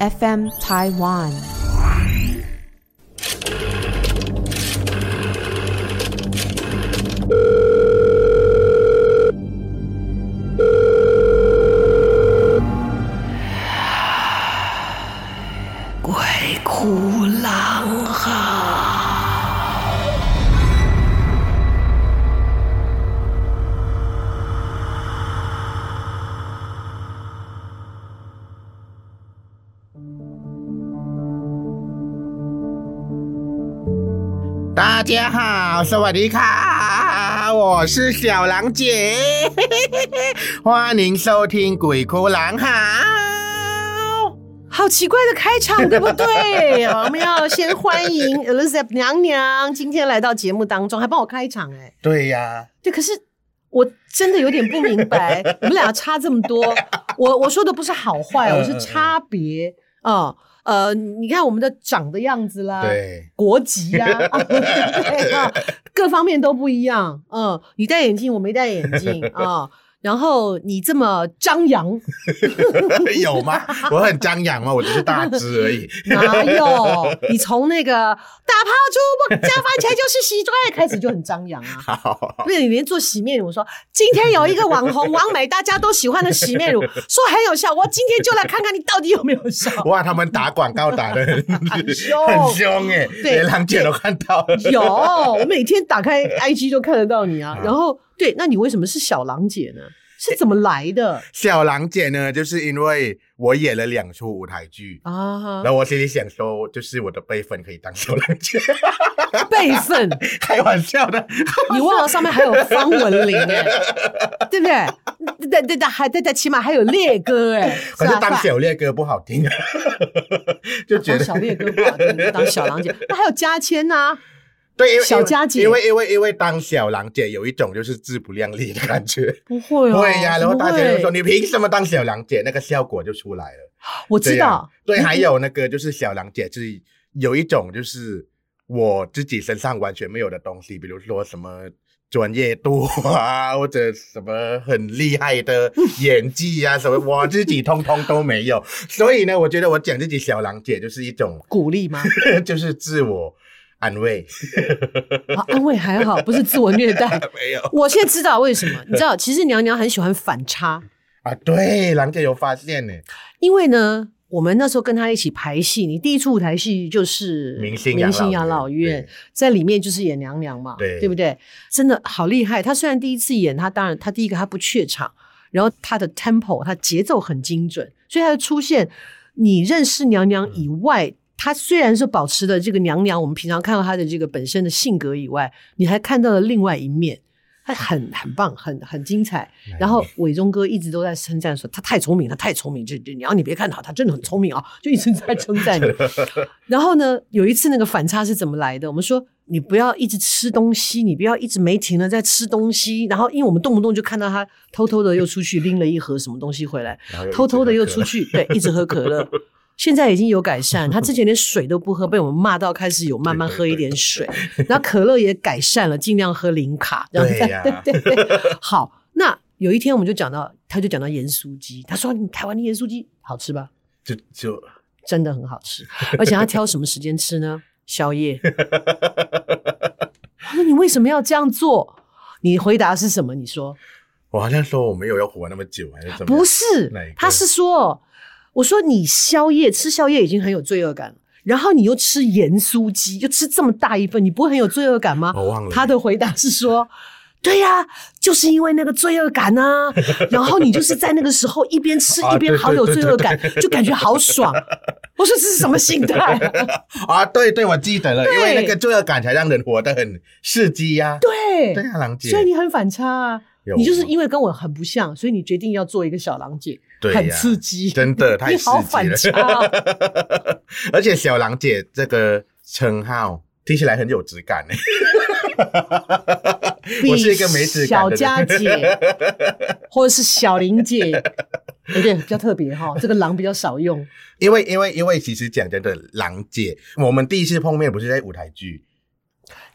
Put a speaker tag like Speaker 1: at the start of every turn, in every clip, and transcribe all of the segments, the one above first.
Speaker 1: FM Taiwan。
Speaker 2: 家好，สวัสดีค่ะ，我是小狼姐，欢迎收听《鬼哭狼嚎》。
Speaker 3: 好奇怪的开场，对不对？我们要先欢迎 Elizabeth 娘娘今天来到节目当中，还帮我开场哎。
Speaker 2: 对呀、啊，
Speaker 3: 对，可是我真的有点不明白，你们俩差这么多，我我说的不是好坏，我是差别啊。嗯 呃，你看我们的长的样子啦，
Speaker 2: 对，
Speaker 3: 国籍呀、啊，啊，各方面都不一样。嗯，你戴眼镜，我没戴眼镜 啊。然后你这么张扬，
Speaker 2: 有吗？我很张扬吗？我只是大只而已。
Speaker 3: 哪有？你从那个打抛猪不加番茄就是洗砖开始就很张扬啊！不是你连做洗面乳，我说今天有一个网红王美大家都喜欢的洗面乳，说很有效，我今天就来看看你到底有没有效。
Speaker 2: 哇，他们打广告打的很
Speaker 3: 凶，
Speaker 2: 很凶哎！对，连郎姐都看到了。
Speaker 3: 有，我每天打开 IG 都看得到你啊，然后。对，那你为什么是小狼姐呢？是怎么来的？
Speaker 2: 小狼姐呢，就是因为我演了两出舞台剧啊，然后我心里想说，就是我的辈分可以当小狼姐。
Speaker 3: 辈分？
Speaker 2: 开玩笑的。
Speaker 3: 你忘了上面还有方文玲哎，对不对？对对对，还对对，起码还有烈哥哎。
Speaker 2: 可是当小烈哥不好听啊，就觉得
Speaker 3: 小烈哥不好听，当小狼姐。那还有嘉千呢？
Speaker 2: 对，因为
Speaker 3: 小佳姐，
Speaker 2: 因为因为因为当小狼姐有一种就是自不量力的感觉，
Speaker 3: 不会哦，
Speaker 2: 会呀，然后大家就说你凭什么当小狼姐？那个效果就出来了。
Speaker 3: 我知道，
Speaker 2: 对，还有那个就是小狼姐，就是有一种就是我自己身上完全没有的东西，比如说什么专业度啊，或者什么很厉害的演技啊，什么我自己通通都没有。所以呢，我觉得我讲自己小狼姐就是一种
Speaker 3: 鼓励吗？
Speaker 2: 就是自我。安慰，
Speaker 3: 啊，安慰还好，不是自我虐待。
Speaker 2: 没有，
Speaker 3: 我现在知道为什么。你知道，其实娘娘很喜欢反差
Speaker 2: 啊。对，郎姐有发现呢。
Speaker 3: 因为呢，我们那时候跟她一起排戏，你第一出舞台戏就是明星明星养老院，在里面就是演娘娘嘛，对，对不对？真的好厉害。她虽然第一次演，她当然她第一个她不怯场，然后她的 tempo，她节奏很精准，所以她的出现，你认识娘娘以外。嗯她虽然是保持了这个娘娘，我们平常看到她的这个本身的性格以外，你还看到了另外一面，她很很棒，很很精彩。然后伟忠哥一直都在称赞说她太聪明，她太聪明，这这娘你别看她，她真的很聪明啊，就一直在称赞你。然后呢，有一次那个反差是怎么来的？我们说你不要一直吃东西，你不要一直没停的在吃东西。然后因为我们动不动就看到她偷偷的又出去拎了一盒什么东西回来，偷偷的又出去，对，一直喝可乐。现在已经有改善，他之前连水都不喝，被我们骂到开始有慢慢喝一点水，对对对，然后可乐也改善了，尽量喝零卡。这样子。对对对对。好，那有一天我们就讲到，他就讲到盐酥鸡，他说：“你台湾的盐酥鸡好吃吧？”
Speaker 2: 就就
Speaker 3: 真的很好吃，而且他挑什么时间吃呢？宵夜。他说：“你为什么要这样做？”你回答是什么？你说：“
Speaker 2: 我好像说我没有要活那么久，还是怎么？”
Speaker 3: 不是，他是说。我说你宵夜吃宵夜已经很有罪恶感了，然后你又吃盐酥鸡，又吃这么大一份，你不会很有罪恶感吗？
Speaker 2: 我忘了。
Speaker 3: 他的回答是说：“对呀、啊，就是因为那个罪恶感啊，然后你就是在那个时候一边吃一边好有罪恶感，就感觉好爽。”我说这是什么心态
Speaker 2: 啊？对对，我记得了，因为那个罪恶感才让人活得很刺激呀。
Speaker 3: 对，
Speaker 2: 对啊，郎姐，
Speaker 3: 所以你很反差啊。你就是因为跟我很不像，所以你决定要做一个小郎姐，很刺激，
Speaker 2: 真的太刺激了。而且小狼姐这个称号听起来很有质感呢。我是一个没质感的
Speaker 3: 小佳姐，或者是小玲姐，有点比较特别哈。这个狼比较少用，
Speaker 2: 因为因为因为其实讲真的，狼姐，我们第一次碰面不是在舞台剧，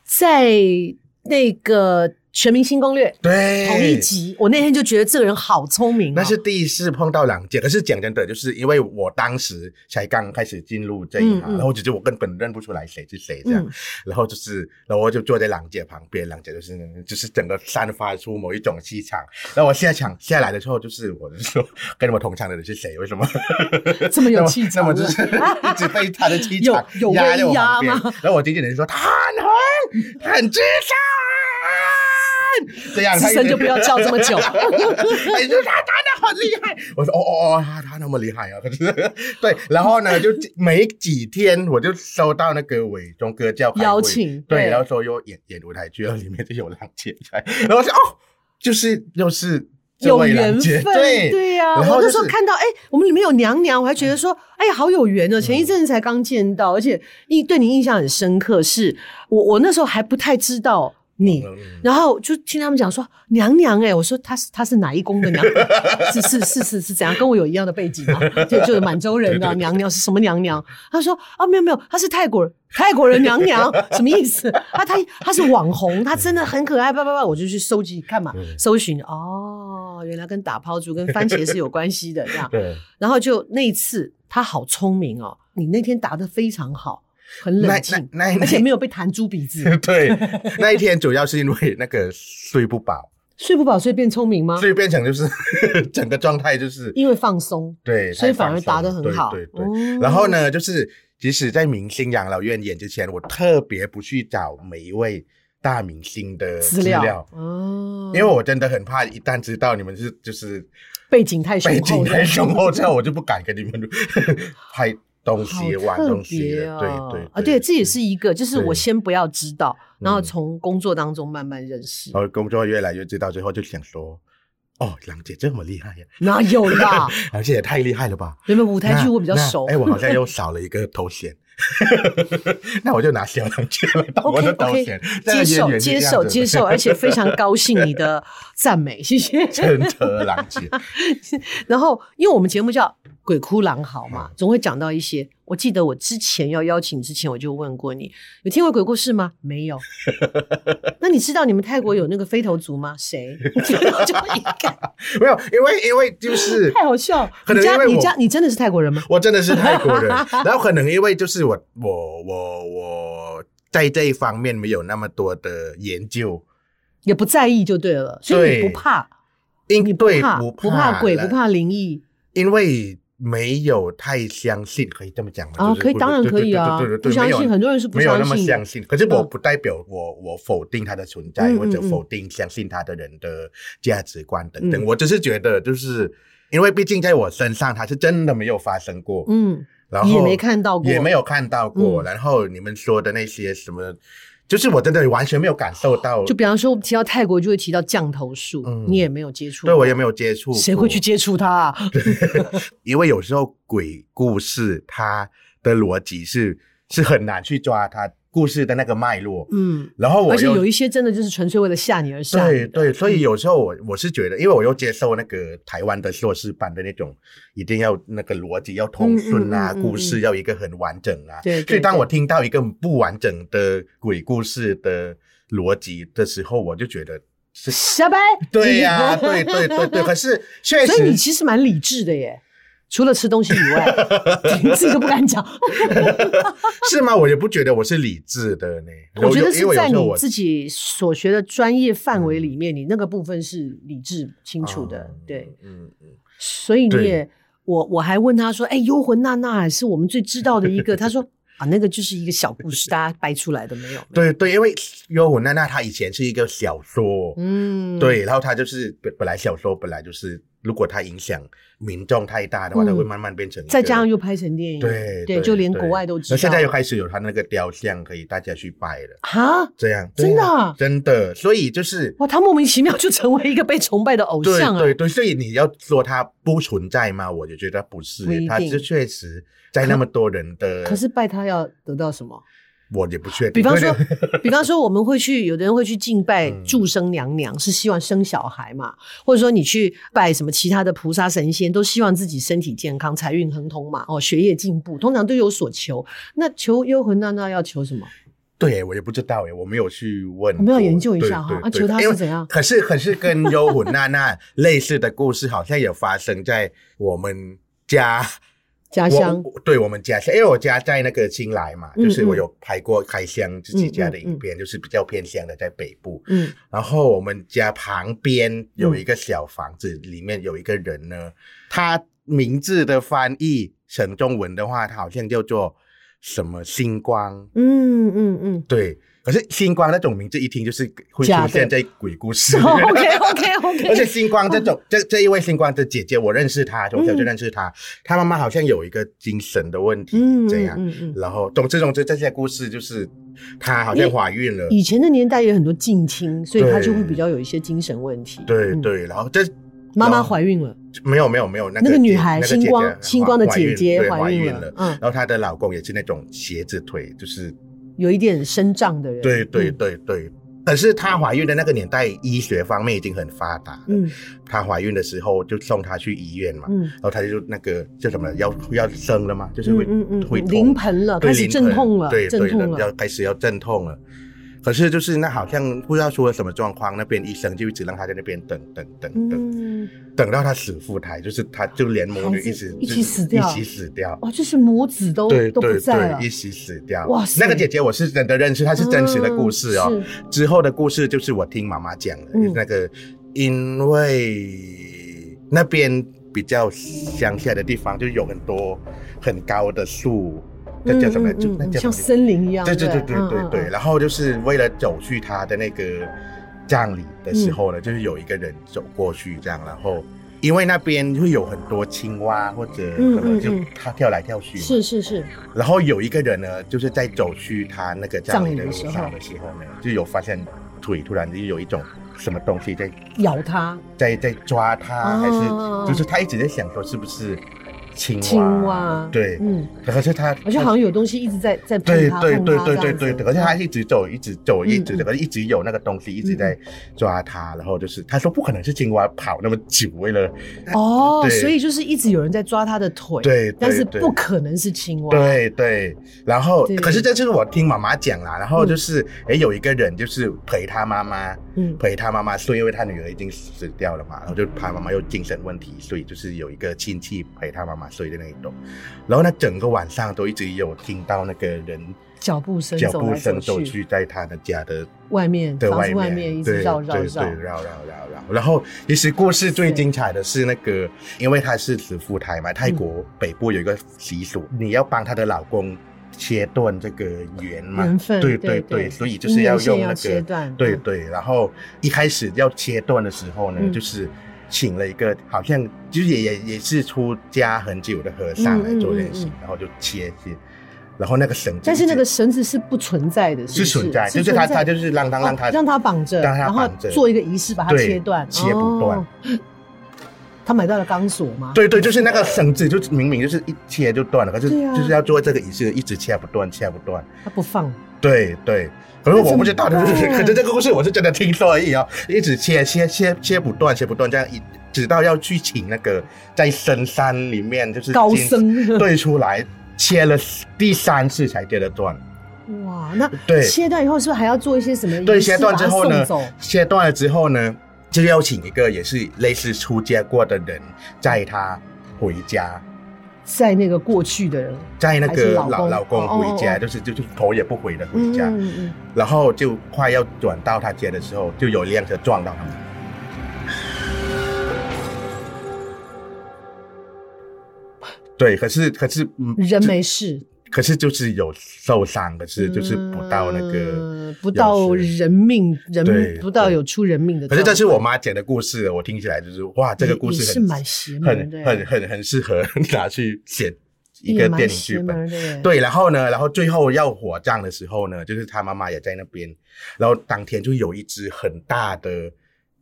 Speaker 3: 在那个。全明星攻略》
Speaker 2: 对
Speaker 3: 同一集，我那天就觉得这个人好聪明、哦。
Speaker 2: 那是第一次碰到郎姐，可是讲真的，就是因为我当时才刚开始进入这一行，嗯嗯、然后只是我根本认不出来谁是谁这样，嗯、然后就是，然后我就坐在郎姐旁边，郎姐就是就是整个散发出某一种气场。然后我下场下来的时候，就是我就说跟我同场的人是谁？为什么
Speaker 3: 这么有气场？
Speaker 2: 那么就是 一直被他的气场压在我旁边。然后我经纪人就说他很红，很资深。这样，
Speaker 3: 资深就不要叫这么久。
Speaker 2: 哎，就他弹的很厉害。我说哦哦哦，他他那么厉害啊！可是对，然后呢，就没几天我就收到那个伟忠哥叫
Speaker 3: 邀请，
Speaker 2: 对，然后说又演演舞台剧，然后里面就有郎姐在，然后我说哦，就是又是
Speaker 3: 有缘分，
Speaker 2: 对
Speaker 3: 对呀。然后我那时候看到哎，我们里面有娘娘，我还觉得说哎呀好有缘哦。前一阵子才刚见到，而且印对你印象很深刻，是我我那时候还不太知道。你，然后就听他们讲说娘娘哎、欸，我说她是她是哪一宫的娘 娘？是是是是是怎样？跟我有一样的背景啊？就就是满洲人的娘娘是什么娘娘？他说啊没有没有，她是泰国人，泰国人娘娘 什么意思？啊她她是网红，她真的很可爱，叭叭叭，我就去收集看嘛，搜寻哦，原来跟打抛猪跟番茄是有关系的这样。对，然后就那一次她好聪明哦，你那天答的非常好。很冷静，而且没有被弹猪鼻子。
Speaker 2: 对，那一天主要是因为那个睡不饱，
Speaker 3: 睡不饱，所以变聪明吗？
Speaker 2: 所以变成就是 整个状态就是
Speaker 3: 因为放松，
Speaker 2: 对，
Speaker 3: 所以反而答得很好。
Speaker 2: 对对，对。然后呢，就是即使在明星养老院演之前，我特别不去找每一位大明星的资料哦，因为我真的很怕一旦知道你们是就是
Speaker 3: 背景太
Speaker 2: 背景太雄厚，这样我就不敢跟你们拍。东西玩东西，哦、对对
Speaker 3: 啊，对，这也是一个，就是我先不要知道，然后从工作当中慢慢认识，
Speaker 2: 然后工作越来越知道，最后就想说，哦，郎姐这么厉害呀？
Speaker 3: 哪有啦？
Speaker 2: 而且也太厉害了吧？
Speaker 3: 你们舞台剧我比较熟，
Speaker 2: 哎，我好像又 少了一个头衔。那我就拿小郎姐来当我的头衔，okay, okay, 接受
Speaker 3: 接受接受，而且非常 高兴你的赞美，谢谢。
Speaker 2: 真的郎姐。
Speaker 3: 然后，因为我们节目叫《鬼哭狼嚎》嘛，总会讲到一些。我记得我之前要邀请之前，我就问过你，有听过鬼故事吗？没有。那你知道你们泰国有那个飞头族吗？谁？就一个。
Speaker 2: 没有，因为因为就是
Speaker 3: 太好笑。你家你家你真的是泰国人吗？
Speaker 2: 我真的是泰国人。然后可能因为就是我我我我在这一方面没有那么多的研究，
Speaker 3: 也不在意就对了。所以你不怕？
Speaker 2: 因
Speaker 3: 你不怕不怕鬼不怕灵异？
Speaker 2: 因为。没有太相信，可以这么讲吗？
Speaker 3: 啊，可以，当然可以啊。不相信，很多人是不相信，
Speaker 2: 没有那么相信。可是我不代表我我否定他的存在，或者否定相信他的人的价值观等等。我只是觉得，就是因为毕竟在我身上，他是真的没有发生过。嗯，然后
Speaker 3: 也没看到过，
Speaker 2: 也没有看到过。然后你们说的那些什么。就是我真的完全没有感受到，
Speaker 3: 就比方说我们提到泰国就会提到降头术，嗯、你也没有接触，
Speaker 2: 对我也没有接触，
Speaker 3: 谁会去接触它啊？
Speaker 2: 因为有时候鬼故事它的逻辑是是很难去抓它。故事的那个脉络，嗯，然后我
Speaker 3: 而且有一些真的就是纯粹为了吓你而吓你。
Speaker 2: 对对，所以有时候我我是觉得，因为我又接受那个台湾的硕士班的那种，一定要那个逻辑要通顺啊，故事要一个很完整啊。对，所以当我听到一个不完整的鬼故事的逻辑的时候，我就觉得是
Speaker 3: 瞎掰。
Speaker 2: 对呀，对对对对，可是确实，
Speaker 3: 所以你其实蛮理智的耶。除了吃东西以外，自己都不敢讲，
Speaker 2: 是吗？我也不觉得我是理智的呢。
Speaker 3: 我觉得是在你自己所学的专业范围里面，你那个部分是理智清楚的，对，嗯嗯。所以你也，我我还问他说：“哎，幽魂娜娜是我们最知道的一个。” 他说：“啊，那个就是一个小故事，大家掰出来的，没有。”
Speaker 2: 对对，因为幽魂娜娜她以前是一个小说，嗯，对，然后她就是本本来小说本来就是。如果她影响民众太大的话，它会慢慢变成。
Speaker 3: 再加上又拍成电影，
Speaker 2: 对
Speaker 3: 对，就连国外都知道。
Speaker 2: 那现在又开始有他那个雕像，可以大家去拜了。
Speaker 3: 哈，
Speaker 2: 这样
Speaker 3: 真的
Speaker 2: 真的，所以就是
Speaker 3: 哇，他莫名其妙就成为一个被崇拜的偶像啊！
Speaker 2: 对对，所以你要说他不存在吗？我就觉得不是，他是确实在那么多人的。
Speaker 3: 可是拜他要得到什么？
Speaker 2: 我也不确定。
Speaker 3: 比方说，比方说，我们会去，有的人会去敬拜祝生娘娘，嗯、是希望生小孩嘛？或者说，你去拜什么其他的菩萨神仙，都希望自己身体健康、财运亨通嘛？哦，学业进步，通常都有所求。那求幽魂娜娜要求什么？
Speaker 2: 对，我也不知道哎，我没有去问，
Speaker 3: 我们要研究一下哈。啊，求他是怎样？
Speaker 2: 可是可是跟幽魂娜娜类似的故事，好像有发生在我们家
Speaker 3: 家乡。
Speaker 2: 对，我们家乡，因为我家在那个新来嘛，就是我有拍过开箱自己家的影片，就是比较偏乡的，在北部。嗯。然后我们家旁边有一个小房子，里面有一个人呢，他名字的翻译成中文的话，他好像叫做。什么星光？嗯嗯嗯，对。可是星光那种名字一听就是会出现在鬼故事。
Speaker 3: OK OK OK。
Speaker 2: 而且星光这种这这一位星光的姐姐，我认识她，从小就认识她。她妈妈好像有一个精神的问题，这样。然后总之总之这些故事就是她好像怀孕了。
Speaker 3: 以前的年代有很多近亲，所以她就会比较有一些精神问题。
Speaker 2: 对对，然后这。
Speaker 3: 妈妈怀孕了？
Speaker 2: 没有没有没有，那
Speaker 3: 个女孩星光星光的姐姐怀孕了，
Speaker 2: 嗯，然后她的老公也是那种斜着腿，就是
Speaker 3: 有一点身障的人。
Speaker 2: 对对对对，可是她怀孕的那个年代，医学方面已经很发达。嗯，她怀孕的时候就送她去医院嘛，嗯，然后她就那个叫什么要要生了嘛，就是会嗯嗯会
Speaker 3: 临盆了，开始阵痛了，
Speaker 2: 对对了，要开始要阵痛了。可是就是那好像不知道出了什么状况，那边医生就一直让他在那边等等等等，嗯、等到他死腹胎，就是他就连母女一起
Speaker 3: 一起死掉，
Speaker 2: 一起死掉。
Speaker 3: 哦，就是母子都对都不在了，
Speaker 2: 一起死掉。哇塞，那个姐姐我是真的认识，她是真实的故事哦。嗯、之后的故事就是我听妈妈讲的，嗯、那个因为那边比较乡下的地方，就有很多很高的树。那叫什么？就那叫
Speaker 3: 像森林一样。
Speaker 2: 对对对对对对。然后就是为了走去他的那个葬礼的时候呢，就是有一个人走过去这样，然后因为那边会有很多青蛙或者什么，就他跳来跳去。
Speaker 3: 是是是。
Speaker 2: 然后有一个人呢，就是在走去他那个葬礼的路上的时候呢，就有发现腿突然就有一种什么东西在
Speaker 3: 咬他，
Speaker 2: 在在抓他，还是就是他一直在想说是不是。青蛙，对，嗯，可是他，
Speaker 3: 而且好像有东西一直在在
Speaker 2: 对对对对对对对，而且他一直走，一直走，一直，可是一直有那个东西一直在抓他，然后就是他说不可能是青蛙跑那么久为了
Speaker 3: 哦，所以就是一直有人在抓他的腿，对，但是不可能是青蛙，
Speaker 2: 对对，然后可是这就是我听妈妈讲啦，然后就是哎有一个人就是陪他妈妈，嗯，陪他妈妈睡，因为他女儿已经死掉了嘛，然后就怕妈妈有精神问题，所以就是有一个亲戚陪他妈妈。睡的那一种，然后呢，整个晚上都一直有听到那个人
Speaker 3: 脚步声，
Speaker 2: 脚步声走去在他的家的
Speaker 3: 外面
Speaker 2: 的外面，
Speaker 3: 一直绕绕绕绕绕绕
Speaker 2: 绕。然后其实故事最精彩的是那个，因为他是死腹胎嘛，泰国北部有一个习俗，你要帮她的老公切断这个缘嘛，缘分，对对对，所以就是要用那个，对对。然后一开始要切断的时候呢，就是。请了一个好像就是也也也是出家很久的和尚来做练习，然后就切切，然后那个绳子，
Speaker 3: 但是那个绳子是不存在的，是
Speaker 2: 存在，就是他他就是让他让他
Speaker 3: 让他绑着，让他绑着。做一个仪式把它切断，
Speaker 2: 切不断。
Speaker 3: 他买到了钢索吗？
Speaker 2: 对对，就是那个绳子，就明明就是一切就断了，可是就是要做这个仪式，一直切不断，切不断，
Speaker 3: 他不放。
Speaker 2: 对对。可是我不知道，可是这个故事我是真的听说而已哦，一直切切切切不断，切不断，这样一直到要去请那个在深山里面就是
Speaker 3: 高僧
Speaker 2: 对出来，切了第三次才切得断。
Speaker 3: 哇，那对切断以后是不是还要做一些什么？
Speaker 2: 对，切断之后呢？切断了之后呢，就要请一个也是类似出家过的人载他回家。
Speaker 3: 在那个过去的人，
Speaker 2: 在那个老老公回家，就是就是头也不回的回家，然后就快要转到他家的时候，就有一辆车撞到他们。对，可是可是
Speaker 3: 人没事，
Speaker 2: 可是就是有受伤，可是就是不到那个
Speaker 3: 不到人命人不到有出人命的。
Speaker 2: 可是这是我妈讲的故事，我听起来就是哇，这个故事
Speaker 3: 是蛮邪门的，
Speaker 2: 很很很适合 拿去写一个电影剧本。对，然后呢，然后最后要火葬的时候呢，就是他妈妈也在那边，然后当天就有一只很大的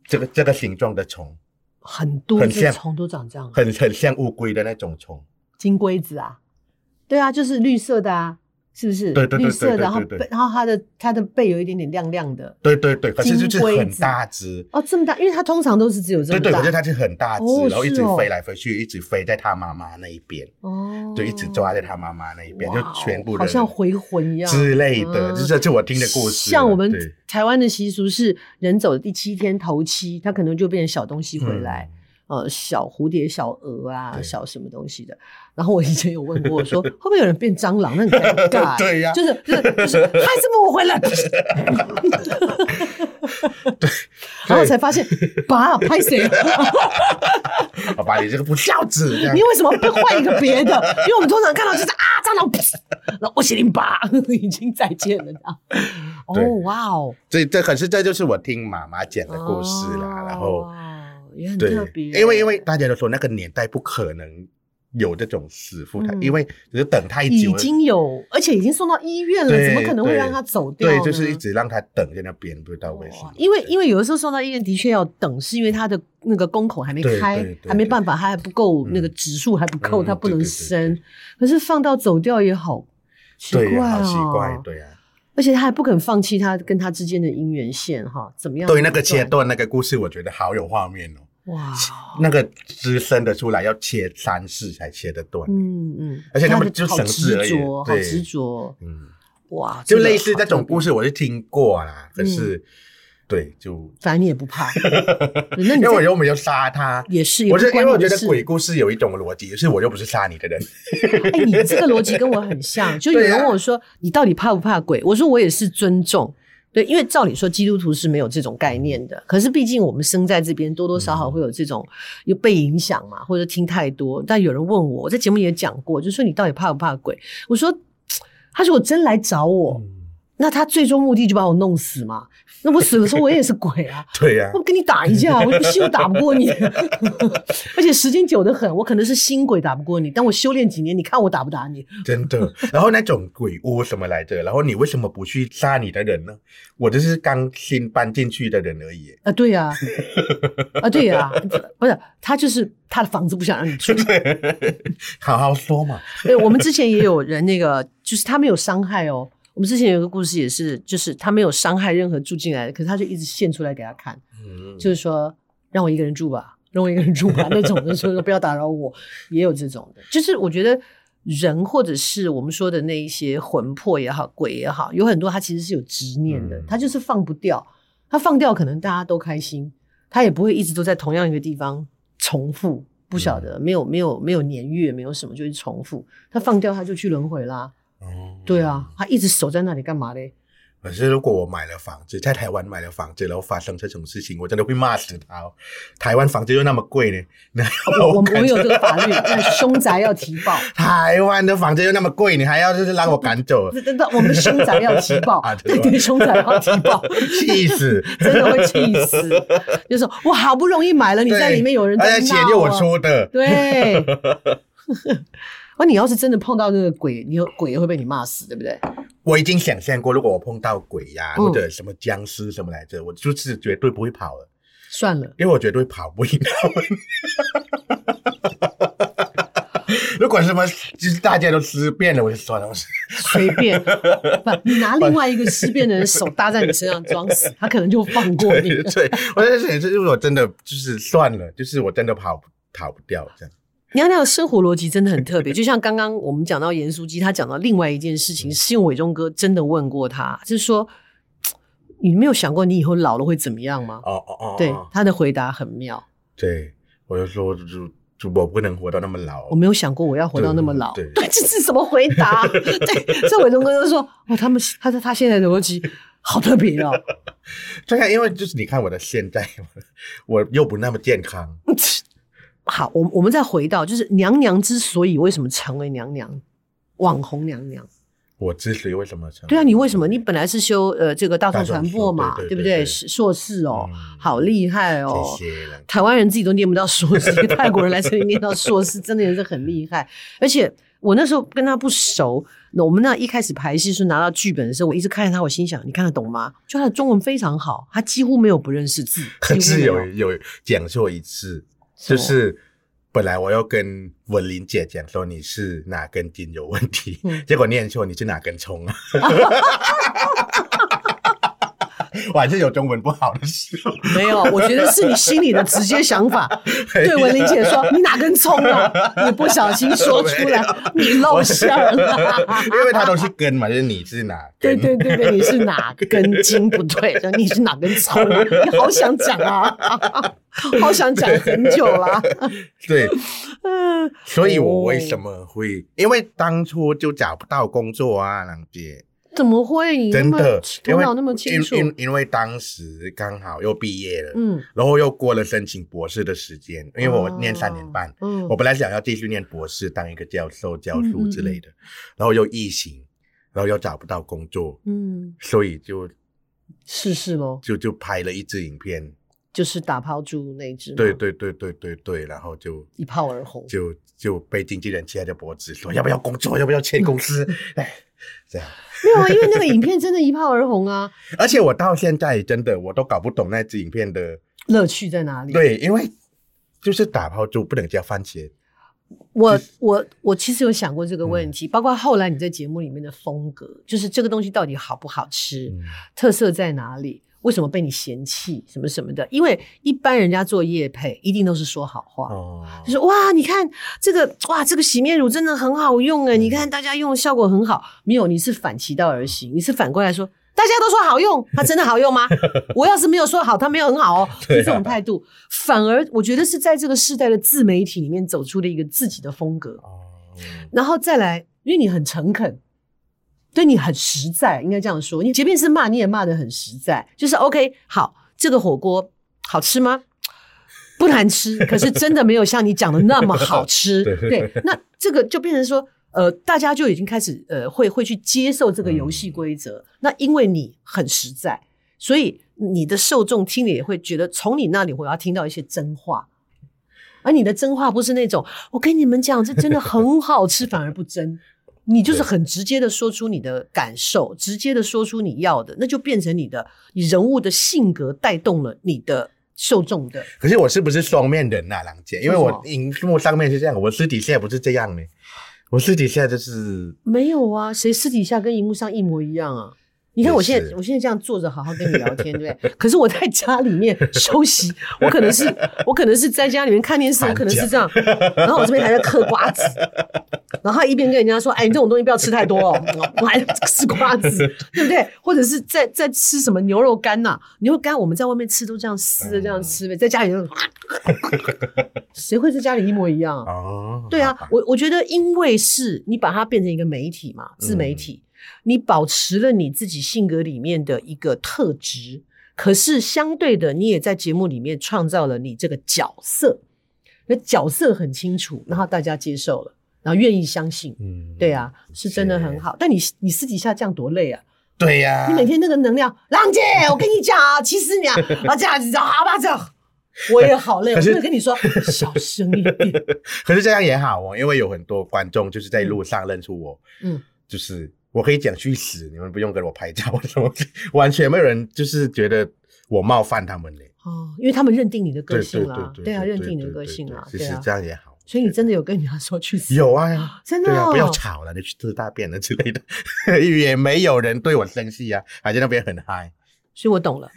Speaker 2: 这个这个形状的虫，
Speaker 3: 很多只虫都长这样，
Speaker 2: 很很像乌龟的那种虫。
Speaker 3: 金龟子啊，对啊，就是绿色的啊，是不是？
Speaker 2: 对对对，
Speaker 3: 绿色的，然后背，然后它的它的背有一点点亮亮的。
Speaker 2: 对对对，可是就是很大只
Speaker 3: 哦，这么大，因为它通常都是只有这么大。
Speaker 2: 对对，可是它是很大只，然后一直飞来飞去，一直飞在它妈妈那一边。哦。就一直抓在它妈妈那一边，就全部
Speaker 3: 好像回魂一样
Speaker 2: 之类的，就是这我听的故事。
Speaker 3: 像我们台湾的习俗是，人走的第七天头七，它可能就变成小东西回来。呃，小蝴蝶、小蛾啊，小什么东西的。然后我以前有问过，我 说会不会有人变蟑螂？那很尴尬。
Speaker 2: 对呀，
Speaker 3: 就是就是就是，还是不回来。对。然后我才发现，爸，拍谁？
Speaker 2: 好吧，你这个不孝子。
Speaker 3: 你为什么不换一个别的？因为我们通常看到就是啊，蟑螂，然后我写零八，已经再见了。哦，哇哦。
Speaker 2: 这这可是这就是我听妈妈讲的故事啦，然后。
Speaker 3: 也很特别，
Speaker 2: 因为因为大家都说那个年代不可能有这种死妇，他因为只是等太久，
Speaker 3: 已经有，而且已经送到医院了，怎么可能会让他走掉？
Speaker 2: 对，就是一直让他等在那边，不知道为什么。
Speaker 3: 因为因为有的时候送到医院的确要等，是因为他的那个宫口还没开，还没办法，他还不够那个指数还不够，他不能生。可是放到走掉也好奇怪啊，
Speaker 2: 奇怪，对啊。
Speaker 3: 而且他还不肯放弃他跟他之间的姻缘线哈，怎么样？
Speaker 2: 对那个阶段那个故事，我觉得好有画面哦。哇，那个汁生的出来要切三次才切得断，嗯嗯，而且他们就省事而已，
Speaker 3: 好执着，嗯，哇，
Speaker 2: 就类似这种故事我是听过啦，可是，对，就
Speaker 3: 反正你也不怕，
Speaker 2: 因为我又没有杀他，
Speaker 3: 也是，
Speaker 2: 我是因为我觉得鬼故事有一种逻辑，就是我又不是杀你的人，
Speaker 3: 哎，你这个逻辑跟我很像，就有人问我说 你到底怕不怕鬼？我说我也是尊重。对，因为照理说基督徒是没有这种概念的，可是毕竟我们生在这边，多多少少会有这种有被影响嘛，或者听太多。但有人问我，我在节目也讲过，就说你到底怕不怕鬼？我说，他说我真来找我。嗯那他最终目的就把我弄死嘛？那我死的时候我也是鬼啊！
Speaker 2: 对呀，
Speaker 3: 我跟你打一架，我不信我打不过你。而且时间久得很，我可能是新鬼打不过你，但我修炼几年，你看我打不打你？
Speaker 2: 真的。然后那种鬼屋什么来着？然后你为什么不去杀你的人呢？我就是刚新搬进去的人而已。
Speaker 3: 啊，对呀，啊，对呀，不是他就是他的房子不想让你住，
Speaker 2: 好好说嘛。
Speaker 3: 对，我们之前也有人那个，就是他没有伤害哦。我们之前有个故事也是，就是他没有伤害任何住进来的，可是他就一直献出来给他看，嗯、就是说让我一个人住吧，让我一个人住吧那种的，说说不要打扰我，也有这种的。就是我觉得人或者是我们说的那一些魂魄也好，鬼也好，有很多他其实是有执念的，嗯、他就是放不掉，他放掉可能大家都开心，他也不会一直都在同样一个地方重复，不晓得、嗯、没有没有没有年月没有什么就是重复，他放掉他就去轮回啦。哦，对啊，他一直守在那里干嘛嘞？
Speaker 2: 可是如果我买了房子，在台湾买了房子，然后发生这种事情，我真的会骂死他哦。台湾房子又那么贵呢？
Speaker 3: 我我们有这个法律，那凶宅要提报。
Speaker 2: 台湾的房子又那么贵，你还要就是让我赶走？
Speaker 3: 真的，我们凶宅要提报啊！对对，凶宅要提报，
Speaker 2: 气死，
Speaker 3: 真的会气死。就是说我好不容易买了，你在里面有人在闹，
Speaker 2: 钱就我出的，
Speaker 3: 对。而你要是真的碰到那个鬼，你有鬼也会被你骂死，对不对？
Speaker 2: 我已经想象过，如果我碰到鬼呀、啊，嗯、或者什么僵尸什么来着，我就是绝对不会跑了。
Speaker 3: 算了，
Speaker 2: 因为我绝对跑不赢他们。如果什么就是大家都尸变了，我就算了，
Speaker 3: 随便。不，你拿另外一个尸变的人手搭在你身上装死，他可能就放过你。
Speaker 2: 对，我在想，就是我真的就是算了，就是我真的跑跑不掉这样。
Speaker 3: 娘娘的生活逻辑真的很特别，就像刚刚我们讲到严书记，他讲到另外一件事情，是用伟忠哥真的问过他，就是说，你没有想过你以后老了会怎么样吗？哦哦哦，对，他的回答很妙。
Speaker 2: 对，我就说，就就我不能活到那么老。
Speaker 3: 我没有想过我要活到那么老。对，对，这是什么回答？对，这伟忠哥就说，哦，他们，他说他现在的逻辑好特别哦。
Speaker 2: 对啊，因为就是你看我的现在，我又不那么健康。
Speaker 3: 好，我我们再回到，就是娘娘之所以为什么成为娘娘，网红娘娘，
Speaker 2: 我之所以为什么成？
Speaker 3: 对啊，你为什么？你本来是修呃这个大众传播嘛，对不对？硕士哦，好厉害哦！台湾人自己都念不到硕士，泰国人来这里念到硕士，真的也是很厉害。而且我那时候跟他不熟，那我们那一开始排戏是拿到剧本的时候，我一直看着他，我心想：你看得懂吗？就他的中文非常好，他几乎没有不认识字，
Speaker 2: 可 是有有讲错一次。就是本来我要跟文玲姐讲说你是哪根筋有问题，嗯、结果念错你是哪根葱啊？我还是有中文不好的时候。
Speaker 3: 没有，我觉得是你心里的直接想法。对文玲姐说：“你哪根葱啊？”你不小心说出来，你露馅了。
Speaker 2: 因为它都是根嘛，就是你是哪根？
Speaker 3: 对对对对，你是哪根筋不对？你是哪根葱？你好想讲啊，好想讲很久了。
Speaker 2: 对，嗯，所以我为什么会？因为当初就找不到工作啊，郎姐。
Speaker 3: 怎么会？你真的头脑那么清楚？
Speaker 2: 因因因为当时刚好又毕业了，嗯，然后又过了申请博士的时间，因为我念三年半，嗯，我本来想要继续念博士，当一个教授教书之类的，然后又疫情，然后又找不到工作，嗯，所以就
Speaker 3: 试试喽，
Speaker 2: 就就拍了一支影片，
Speaker 3: 就是打抛猪那支，
Speaker 2: 对对对对对对，然后就
Speaker 3: 一炮而红，
Speaker 2: 就就被经纪人掐着脖子说要不要工作，要不要签公司，哎，这样。
Speaker 3: 没有啊，因为那个影片真的一炮而红啊！
Speaker 2: 而且我到现在真的我都搞不懂那支影片的
Speaker 3: 乐趣在哪里。
Speaker 2: 对，因为就是打抛猪不能叫番茄。
Speaker 3: 我、我我其实有想过这个问题，嗯、包括后来你在节目里面的风格，就是这个东西到底好不好吃，嗯、特色在哪里？为什么被你嫌弃？什么什么的？因为一般人家做业配，一定都是说好话，哦、就是哇，你看这个哇，这个洗面乳真的很好用诶、嗯、你看大家用的效果很好。没有，你是反其道而行，你是反过来说，大家都说好用，它真的好用吗？我要是没有说好，它没有很好哦。就这种态度，啊、反而我觉得是在这个时代的自媒体里面走出了一个自己的风格。哦、然后再来，因为你很诚恳。对你很实在，应该这样说。你即便是骂，你也骂得很实在。就是 OK，好，这个火锅好吃吗？不难吃，可是真的没有像你讲的那么好吃。对，对，那这个就变成说，呃，大家就已经开始呃，会会去接受这个游戏规则。嗯、那因为你很实在，所以你的受众听了也会觉得，从你那里我要听到一些真话。而你的真话不是那种，我跟你们讲，这真的很好吃，反而不真。你就是很直接的说出你的感受，直接的说出你要的，那就变成你的你人物的性格带动了你的受众的。
Speaker 2: 可是我是不是双面人啊，郎姐？因为我荧幕上面是这样，我私底下不是这样呢。我私底下就是
Speaker 3: 没有啊，谁私底下跟荧幕上一模一样啊？你看我现在，我现在这样坐着好好跟你聊天，对不对？可是我在家里面休息，我可能是我可能是在家里面看电视，我可能是这样，然后我这边还在嗑瓜子，然后一边跟人家说：“哎，你这种东西不要吃太多哦。”我还吃瓜子，对不对？或者是在在吃什么牛肉干呐？牛肉干我们在外面吃都这样撕的这样吃呗，在家里就谁会在家里一模一样哦，对啊，我我觉得因为是你把它变成一个媒体嘛，自媒体。你保持了你自己性格里面的一个特质，可是相对的，你也在节目里面创造了你这个角色，那角色很清楚，然后大家接受了，然后愿意相信，嗯，对啊，是真的很好。但你你私底下这样多累啊？
Speaker 2: 对呀，
Speaker 3: 你每天那个能量，浪姐，我跟你讲啊，其实你啊，啊这样子好吧，这样我也好累，我真的跟你说小声一点。
Speaker 2: 可是这样也好哦，因为有很多观众就是在路上认出我，嗯，就是。我可以讲去死，你们不用跟我拍照什么，完全没有人就是觉得我冒犯他们嘞。
Speaker 3: 哦，因为他们认定你的个性了，对啊，认定你的个性了，
Speaker 2: 其实这样也好。
Speaker 3: 所以你真的有跟人家说去死？
Speaker 2: 有啊，
Speaker 3: 真的，
Speaker 2: 不要吵了，你去吃大便了之类的，也没有人对我生气啊，还在那边很嗨。
Speaker 3: 所以我懂了。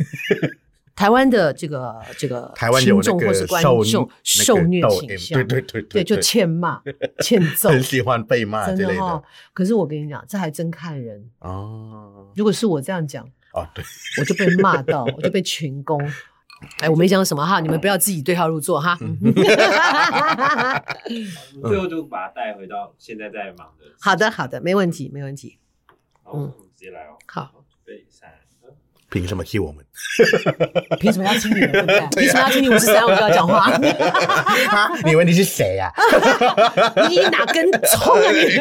Speaker 3: 台湾的这个这个
Speaker 2: 台湾有
Speaker 3: 听众或是观众受虐倾向，
Speaker 2: 对对对
Speaker 3: 对，就欠骂 欠揍，
Speaker 2: 很喜欢被骂之类的。
Speaker 3: 可是我跟你讲，这还真看人哦。如果是我这样讲
Speaker 2: 哦，对，
Speaker 3: 我就被骂到，我就被群攻。哎，我没讲什么哈，你们不要自己对号入座哈。
Speaker 1: 最后就把它带回到现在在忙的。
Speaker 3: 好的，好的，没问题，没问题。
Speaker 1: 嗯，直接来哦。
Speaker 3: 好。
Speaker 2: 凭什么听我们？
Speaker 3: 凭什么要听你们？对不对？凭什么要听你五十三？我就要讲话。
Speaker 2: 你以为你是谁呀？
Speaker 3: 你哪根葱啊你？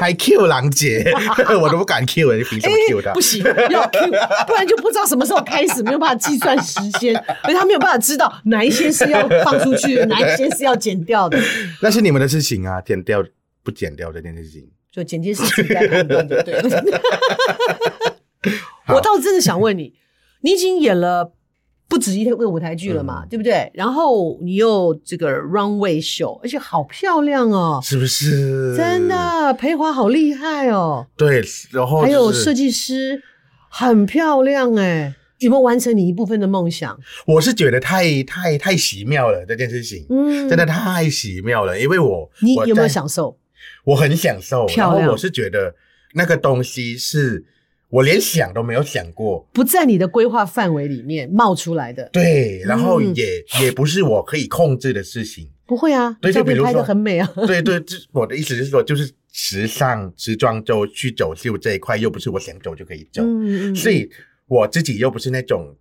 Speaker 2: 还 Q 郎姐，我都不敢 Q 你凭什么 Q 他？
Speaker 3: 不行，要 Q，不然就不知道什么时候开始，没有办法计算时间，而且他没有办法知道哪一些是要放出去的，哪一些是要剪掉的。
Speaker 2: 那是你们的事情啊，剪掉不剪掉这件事情，
Speaker 3: 就剪接师自己在判断就对了。我倒真的想问你，你已经演了不止一个舞台剧了嘛，嗯、对不对？然后你又这个 runway show，而且好漂亮哦，
Speaker 2: 是不是？
Speaker 3: 真的，培华好厉害哦。
Speaker 2: 对，然后、
Speaker 3: 就是、还有设计师很漂亮哎，有没有完成你一部分的梦想？
Speaker 2: 我是觉得太太太奇妙了这件事情，嗯，真的太奇妙了，因为我
Speaker 3: 你有没有享受？
Speaker 2: 我很享受，漂亮。然后我是觉得那个东西是。我连想都没有想过，
Speaker 3: 不在你的规划范围里面冒出来的。
Speaker 2: 对，然后也、嗯、也不是我可以控制的事情。
Speaker 3: 不会啊，对，就比如说，照片拍的很美啊。
Speaker 2: 对对，这我的意思是说，就是时尚时装周去走秀这一块，又不是我想走就可以走。嗯嗯。所以我自己又不是那种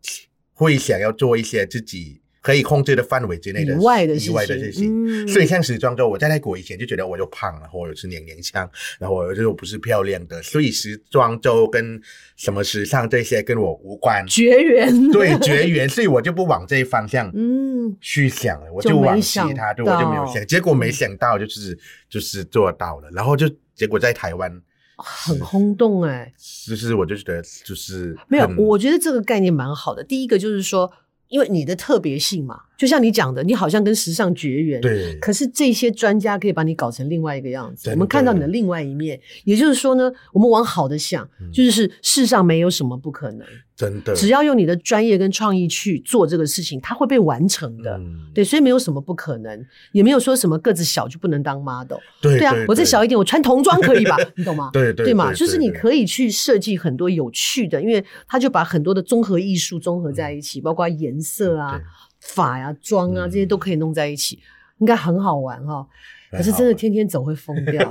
Speaker 2: 会想要做一些自己。可以控制的范围之内的以
Speaker 3: 外的
Speaker 2: 以外的事情，嗯、所以像时装周，我在泰国以前就觉得我又胖了，然后我又是娘娘腔，然后我就不是漂亮的，所以时装周跟什么时尚这些跟我无关，
Speaker 3: 绝缘，
Speaker 2: 对，绝缘，所以我就不往这一方向嗯。去想了，嗯、我就往其他，对，我就没有想，结果没想到就是就是做到了，然后就结果在台湾
Speaker 3: 很轰动哎、欸，
Speaker 2: 就是我就觉得就是
Speaker 3: 没有，我觉得这个概念蛮好的，第一个就是说。因为你的特别性嘛，就像你讲的，你好像跟时尚绝缘。
Speaker 2: 对。
Speaker 3: 可是这些专家可以把你搞成另外一个样子，我们看到你的另外一面。也就是说呢，我们往好的想，嗯、就是世上没有什么不可能。
Speaker 2: 真的。
Speaker 3: 只要用你的专业跟创意去做这个事情，它会被完成的。嗯、对，所以没有什么不可能，也没有说什么个子小就不能当 model。
Speaker 2: 对。
Speaker 3: 对啊，我再小一点，我穿童装可以吧？你懂吗？
Speaker 2: 对对对。
Speaker 3: 对嘛？就是你可以去设计很多有趣的，因为他就把很多的综合艺术综合在一起，嗯、包括颜色啊。发呀、妆啊，这些都可以弄在一起，嗯、应该很好玩哈。可是真的天天走会疯掉。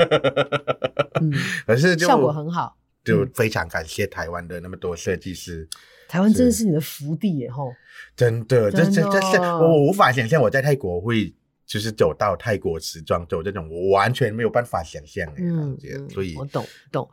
Speaker 3: 嗯，
Speaker 2: 可是
Speaker 3: 效果很好，
Speaker 2: 就非常感谢台湾的那么多设计师。
Speaker 3: 台湾真的是你的福地耶！吼，
Speaker 2: 真的，这这这是我无法想象，我在泰国会就是走到泰国时装周这种，我完全没有办法想象。嗯，所以，
Speaker 3: 我懂懂。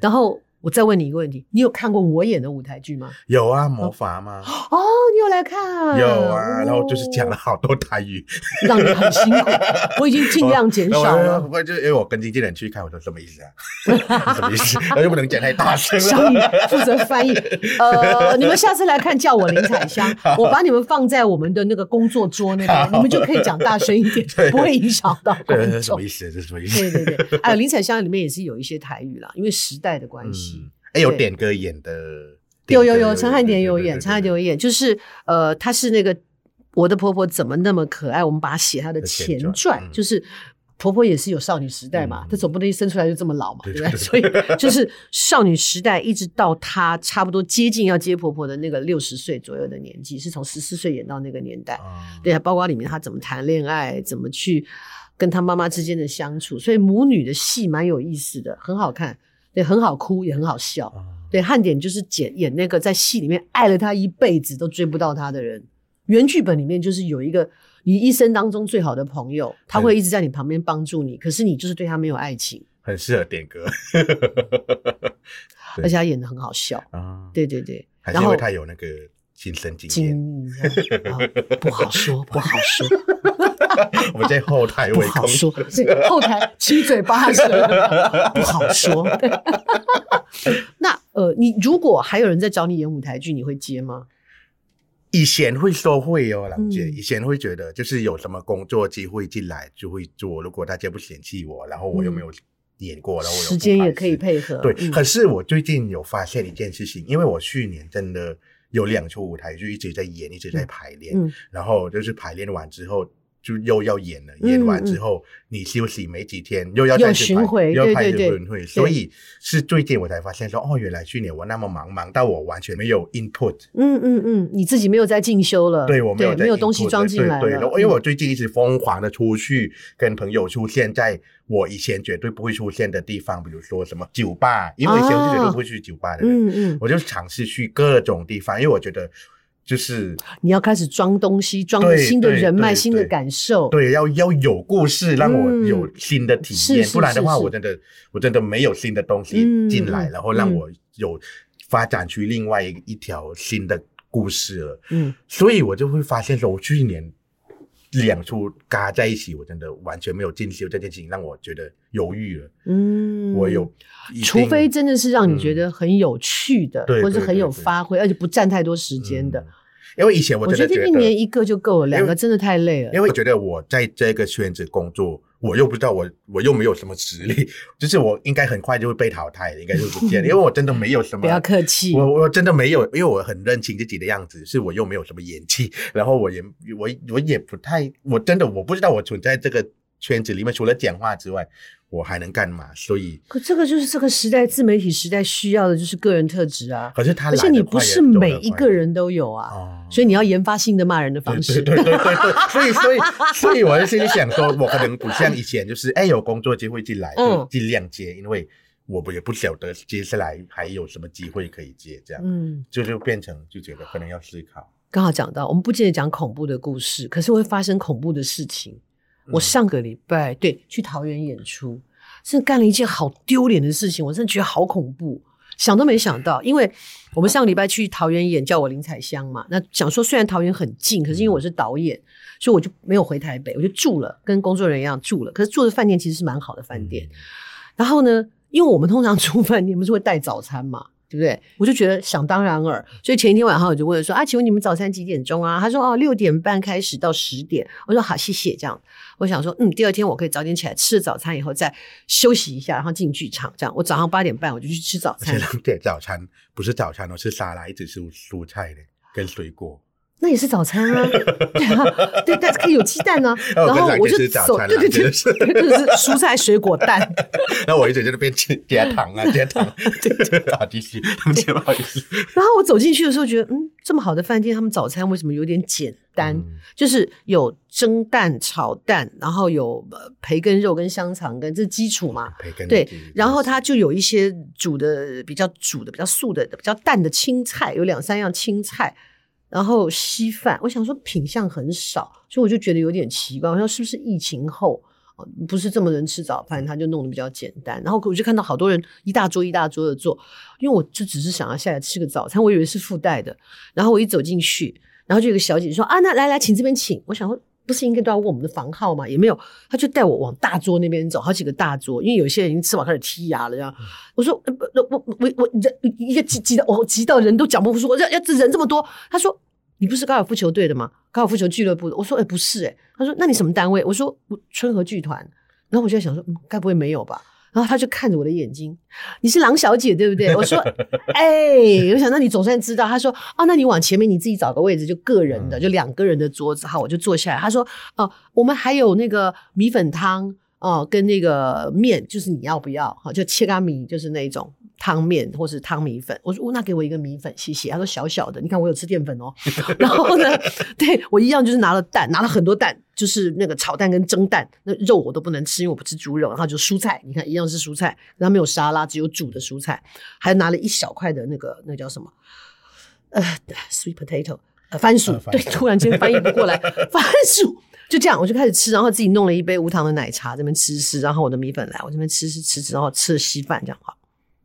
Speaker 3: 然后。我再问你一个问题，你有看过我演的舞台剧吗？
Speaker 2: 有啊，魔法吗？
Speaker 3: 哦，你有来看？
Speaker 2: 有啊，然后就是讲了好多台语，
Speaker 3: 让你很辛苦。我已经尽量减少了。
Speaker 2: 不过就因为我跟经纪人去看，我说什么意思啊？什么意思？那就不能讲太大声了。小雨
Speaker 3: 负责翻译。呃，你们下次来看叫我林采香，我把你们放在我们的那个工作桌那边，你们就可以讲大声一点，不会影响到观众。
Speaker 2: 什么意思？这是什么意思？
Speaker 3: 对对对，还有林采香里面也是有一些台语啦，因为时代的关系。
Speaker 2: 哎，有点歌演的，
Speaker 3: 有有有，陈汉典有演，陈汉典有演，就是呃，他是那个我的婆婆怎么那么可爱？我们把它写她的前传，就是婆婆也是有少女时代嘛，她总不能一生出来就这么老嘛，对不对？所以就是少女时代一直到她差不多接近要接婆婆的那个六十岁左右的年纪，是从十四岁演到那个年代，对啊，包括里面她怎么谈恋爱，怎么去跟她妈妈之间的相处，所以母女的戏蛮有意思的，很好看。也很好哭，也很好笑。嗯、对，汉典就是演演那个在戏里面爱了他一辈子都追不到他的人。原剧本里面就是有一个你一生当中最好的朋友，他会一直在你旁边帮助你，可是你就是对他没有爱情。
Speaker 2: 很适合点歌，
Speaker 3: 而且他演的很好笑。啊，对对对，
Speaker 2: 还是因为他有那个亲身经验。
Speaker 3: 不好说，不好说。
Speaker 2: 我们在后台
Speaker 3: 不好说，后台七嘴八舌，不好说。那呃，你如果还有人在找你演舞台剧，你会接吗？
Speaker 2: 以前会说会哦，郎姐。以前会觉得就是有什么工作机会进来就会做。如果大家不嫌弃我，然后我又没有演过，然后
Speaker 3: 时间也可以配合。
Speaker 2: 对，可是我最近有发现一件事情，因为我去年真的有两出舞台剧一直在演，一直在排练，然后就是排练完之后。就又要演了，演完之后你休息没几天，又要再去
Speaker 3: 巡回，
Speaker 2: 又要拍巡回，所以是最近我才发现说，哦，原来去年我那么忙，忙到我完全没有 input。
Speaker 3: 嗯嗯嗯，你自己没有在进修了，
Speaker 2: 对，我没有
Speaker 3: 没有东西装进来了。
Speaker 2: 对，因为我最近一直疯狂的出去跟朋友出现在我以前绝对不会出现的地方，比如说什么酒吧，因为以前我是绝对不会去酒吧的人，嗯嗯，我就尝试去各种地方，因为我觉得。就是
Speaker 3: 你要开始装东西，装新的人脉、新的感受。
Speaker 2: 对，要要有故事，让我有新的体验。不然的话，我真的我真的没有新的东西进来，然后让我有发展出另外一一条新的故事了。嗯，所以我就会发现说，我去年两出嘎在一起，我真的完全没有进修这件事情，让我觉得犹豫了。嗯，我有，
Speaker 3: 除非真的是让你觉得很有趣的，或者是很有发挥，而且不占太多时间的。
Speaker 2: 因为以前我真的觉得，
Speaker 3: 我觉得一年一个就够了，两个真的太累了。
Speaker 2: 因为我觉得我在这个圈子工作，我又不知道我我又没有什么实力，就是我应该很快就会被淘汰的，应该就不见了，因为我真的没有什么。
Speaker 3: 不要客气，
Speaker 2: 我我真的没有，因为我很认清自己的样子，是我又没有什么演技，然后我也我我也不太，我真的我不知道我存在这个圈子里面，除了讲话之外。我还能干嘛？所以，
Speaker 3: 可这个就是这个时代自媒体时代需要的，就是个人特质啊。
Speaker 2: 可是他，
Speaker 3: 而且你不是每一个人都有啊，哦、所以你要研发新的骂人的方式。
Speaker 2: 对对对对对，所以所以所以我就心里想说，我可能不像以前，就是哎有工作机会进来就尽量接，嗯、因为我不也不晓得接下来还有什么机会可以接，这样，嗯，就就变成就觉得可能要思考。
Speaker 3: 刚好讲到，我们不见得讲恐怖的故事，可是会发生恐怖的事情。我上个礼拜对去桃园演出，是干了一件好丢脸的事情，我真的觉得好恐怖，想都没想到。因为我们上个礼拜去桃园演，叫我林采香嘛，那想说虽然桃园很近，可是因为我是导演，所以我就没有回台北，我就住了，跟工作人员一样住了。可是住的饭店其实是蛮好的饭店。然后呢，因为我们通常 住饭店不是会带早餐嘛。对不对？我就觉得想当然尔，所以前一天晚上我就问说啊，请问你们早餐几点钟啊？他说哦，六点半开始到十点。我说好，谢谢。这样，我想说嗯，第二天我可以早点起来吃了早餐以后再休息一下，然后进剧场。这样，我早上八点半我就去吃早餐。
Speaker 2: 对，早餐不是早餐我，是沙拉，一直是蔬菜的跟水果。
Speaker 3: 那也是早餐啊，对啊，对，但是可以有鸡蛋呢、啊。然后我就走，对对对，就是蔬菜水果蛋。
Speaker 2: 然后我一直在那边加糖啊，加糖，对对，好继续，不好意思。
Speaker 3: 然后我走进去的时候，觉得嗯，这么好的饭店，他们早餐为什么有点简单？嗯、就是有蒸蛋、炒蛋，然后有培根肉跟香肠，跟这是基础嘛。培根对，然后它就有一些煮的比较煮的比较素的比较淡的青菜，有两三样青菜。然后稀饭，我想说品相很少，所以我就觉得有点奇怪。我说是不是疫情后不是这么能吃早饭，他就弄得比较简单。然后我就看到好多人一大桌一大桌的坐，因为我就只是想要下来吃个早餐，我以为是附带的。然后我一走进去，然后就有个小姐姐说啊，那来来，请这边请。我想说不是应该都要问我们的房号吗？也没有，他就带我往大桌那边走，好几个大桌，因为有些人已经吃饱开始剔牙了。这样，我说呃，我我我人一个急急到我急到人都讲不出，我说要这人这么多，他说。你不是高尔夫球队的吗？高尔夫球俱乐部的。我说，哎、欸，不是、欸，哎。他说，那你什么单位？我说，春和剧团。然后我就在想说，嗯，该不会没有吧？然后他就看着我的眼睛，你是郎小姐对不对？我说，哎、欸，我想那你总算知道。他说，哦，那你往前面你自己找个位置，就个人的，就两个人的桌子。好，我就坐下来。他说，哦、呃，我们还有那个米粉汤哦、呃，跟那个面，就是你要不要？好，就切咖米，就是那种。汤面或是汤米粉，我说那给我一个米粉，谢谢。他说小小的，你看我有吃淀粉哦。然后呢，对我一样就是拿了蛋，拿了很多蛋，就是那个炒蛋跟蒸蛋。那肉我都不能吃，因为我不吃猪肉。然后就蔬菜，你看一样是蔬菜，然后没有沙拉，只有煮的蔬菜。还拿了一小块的那个那个、叫什么？呃，sweet potato，呃，番薯。对，突然间翻译不过来，番薯。就这样，我就开始吃，然后自己弄了一杯无糖的奶茶，这边吃吃。然后我的米粉来，我这边吃吃吃吃，然后吃了稀饭，这样哈。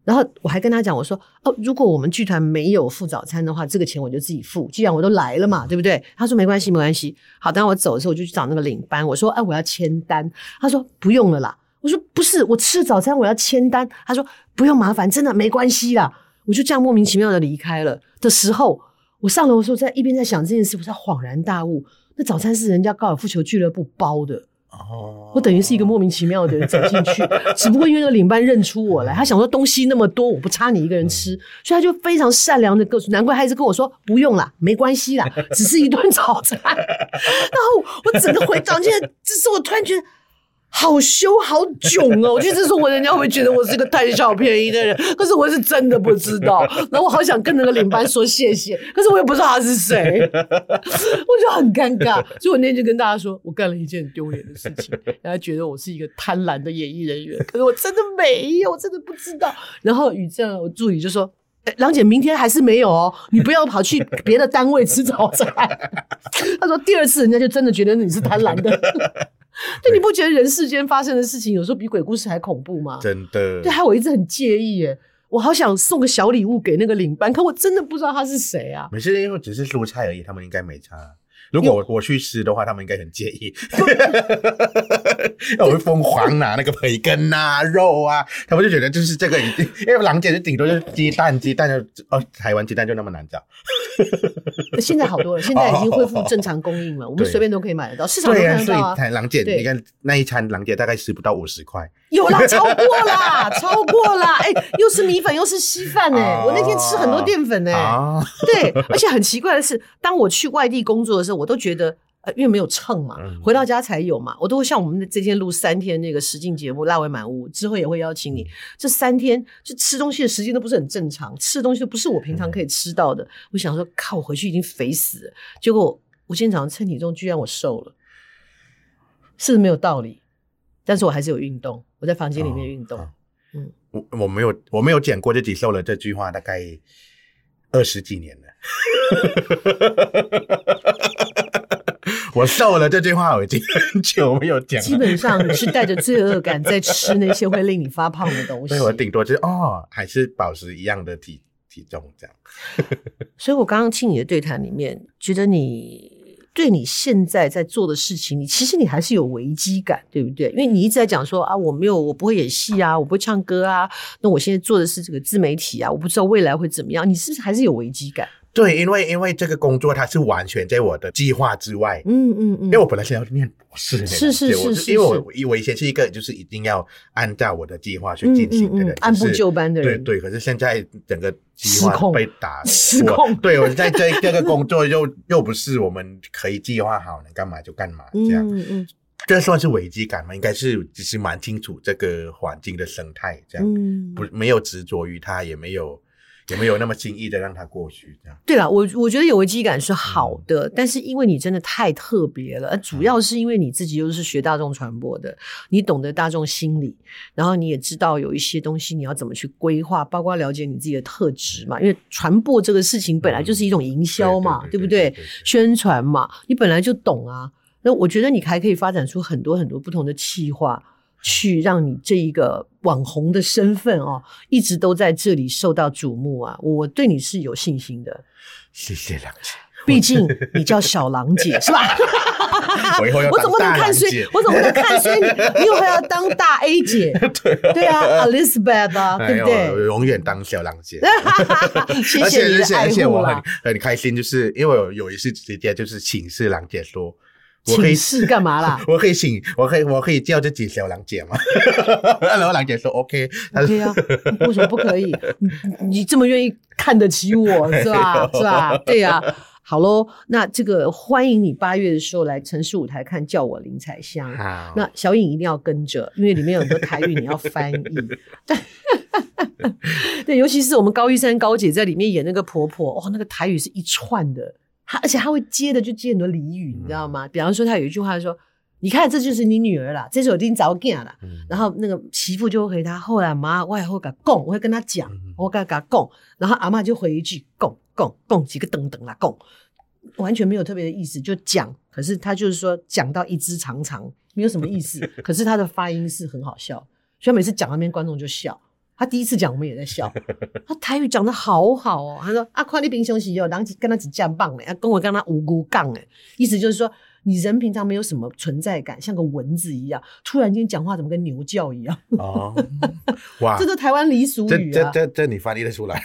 Speaker 3: 然后我还跟他讲，我说哦，如果我们剧团没有付早餐的话，这个钱我就自己付。既然我都来了嘛，对不对？他说没关系，没关系。好，当我走的时候，我就去找那个领班，我说哎，我要签单。他说不用了啦。我说不是，我吃了早餐，我要签单。他说不用麻烦，真的没关系啦。我就这样莫名其妙的离开了的时候，我上楼的时候在一边在想这件事，我才恍然大悟，那早餐是人家高尔夫球俱乐部包的。哦，我等于是一个莫名其妙的人走进去，只不过因为那个领班认出我来，他想说东西那么多，我不差你一个人吃，所以他就非常善良的告诉，难怪他一直跟我说不用啦，没关系啦，只是一顿早餐。然后我整个回房间，这是我突然觉得。好羞好囧哦！我觉得这是我人家会不会觉得我是个贪小便宜的人？可是我是真的不知道，然后我好想跟那个领班说谢谢，可是我也不知道他是谁，我就很尴尬。所以我那天就跟大家说，我干了一件丢脸的事情，大家觉得我是一个贪婪的演艺人员，可是我真的没有，我真的不知道。然后宇正，我助理就说：“哎，郎姐，明天还是没有哦，你不要跑去别的单位吃早餐。”他说：“第二次人家就真的觉得你是贪婪的。” 对，你不觉得人世间发生的事情有时候比鬼故事还恐怖吗？
Speaker 2: 真的。
Speaker 3: 对，还我一直很介意耶，我好想送个小礼物给那个领班，可我真的不知道他是谁啊。
Speaker 2: 没事，因为只是蔬菜而已，他们应该没差。如果我我去吃的话，他们应该很介意。我会疯狂拿那个培根啊、肉啊，他们就觉得就是这个一定，因为郎姐就顶多就是鸡蛋，鸡蛋就哦，台湾鸡蛋就那么难找。
Speaker 3: 现在好多了，现在已经恢复正常供应了，我们 随便都可以买得到，市场上看得到啊。
Speaker 2: 所以郎姐，你看那一餐郎姐大概吃不到五十块，
Speaker 3: 有啦，超过啦，超过啦，哎，又是米粉又是稀饭哎，我那天吃很多淀粉哎，对，而且很奇怪的是，当我去外地工作的时候，我都觉得。呃，因为没有秤嘛，回到家才有嘛。我都会像我们这天录三天那个实境节目《辣味满屋》，之后也会邀请你。这三天就吃东西的时间都不是很正常，吃的东西都不是我平常可以吃到的。我想说，靠，我回去已经肥死了。结果我今天早上称体重，居然我瘦了，是不是没有道理？但是我还是有运动，我在房间里面运动。嗯，
Speaker 2: 我我没有我没有讲过自己瘦了这句话，大概二十几年了。我瘦了这句话我已经很久没有讲了。
Speaker 3: 基本上你是带着罪恶感在吃那些会令你发胖的东西。
Speaker 2: 所以我顶多就是哦，还是保持一样的体体重这样。
Speaker 3: 所以我刚刚听你的对谈里面，觉得你对你现在在做的事情，你其实你还是有危机感，对不对？因为你一直在讲说啊，我没有，我不会演戏啊，我不会唱歌啊。那我现在做的是这个自媒体啊，我不知道未来会怎么样。你是不是还是有危机感？
Speaker 2: 对，因为因为这个工作它是完全在我的计划之外。
Speaker 3: 嗯嗯嗯。因
Speaker 2: 为我本来是要念博士的，
Speaker 3: 是是是是。
Speaker 2: 因为我以为以前是一个就是一定要按照我的计划去进行的人，
Speaker 3: 按部就班的人。
Speaker 2: 对对，可是现在整个计划被打
Speaker 3: 失控。
Speaker 2: 对，我在这这个工作又又不是我们可以计划好，能干嘛就干嘛这样。嗯嗯。这算是危机感吗？应该是其实蛮清楚这个环境的生态这样。嗯。不，没有执着于它，也没有。有没有那么轻易的让它过去？这样
Speaker 3: 对了，我我觉得有危机感是好的，嗯、但是因为你真的太特别了，主要是因为你自己又是学大众传播的，你懂得大众心理，然后你也知道有一些东西你要怎么去规划，包括了解你自己的特质嘛。因为传播这个事情本来就是一种营销嘛，对不对？宣传嘛，你本来就懂啊。那我觉得你还可以发展出很多很多不同的企划。去让你这一个网红的身份哦，一直都在这里受到瞩目啊！我对你是有信心的。
Speaker 2: 谢谢郎姐，
Speaker 3: 毕竟你叫小郎姐是吧？
Speaker 2: 我以后要
Speaker 3: 我怎么不能看衰？我怎么不能看衰你？你以后还要当大 A 姐？对对啊，Elizabeth 啊，对不对？
Speaker 2: 永远当小郎姐。谢谢你的爱护啦！很开心，就是因为我有一次直接就是请示郎姐说。
Speaker 3: 我可以试干嘛啦？
Speaker 2: 我可以请，我可以，我可以叫自己小郎姐吗？然后郎姐说
Speaker 3: OK, OK 啊，为什么不可以？你你这么愿意看得起我 是吧？是吧？对呀、啊，好喽，那这个欢迎你八月的时候来城市舞台看，叫我林采香。好，那小颖一定要跟着，因为里面有很多台语你要翻译。对，对，尤其是我们高一山高姐在里面演那个婆婆，哦，那个台语是一串的。他而且他会接的就接很多俚语，你知道吗？比方说他有一句话说：“你看，这就是你女儿啦，这是我拎早嫁了。”然后那个媳妇就会回他：“后来妈，我也会跟他讲，我会跟他讲，我跟他讲。”然后阿嬷就回一句：“讲讲讲几个等等啦，讲。”完全没有特别的意思，就讲。可是他就是说讲到一枝长长，没有什么意思。可是他的发音是很好笑，所以每次讲那边观众就笑。他第一次讲，我们也在笑。他台语讲的好好哦。他说：“啊，看你平常时哦，人跟他只讲棒嘞，跟我跟他无辜杠哎。”意思就是说，你人平常没有什么存在感，像个蚊子一样，突然间讲话怎么跟牛叫一样？哦，哇，这都台湾俚俗语
Speaker 2: 啊！这这这你翻译得出来？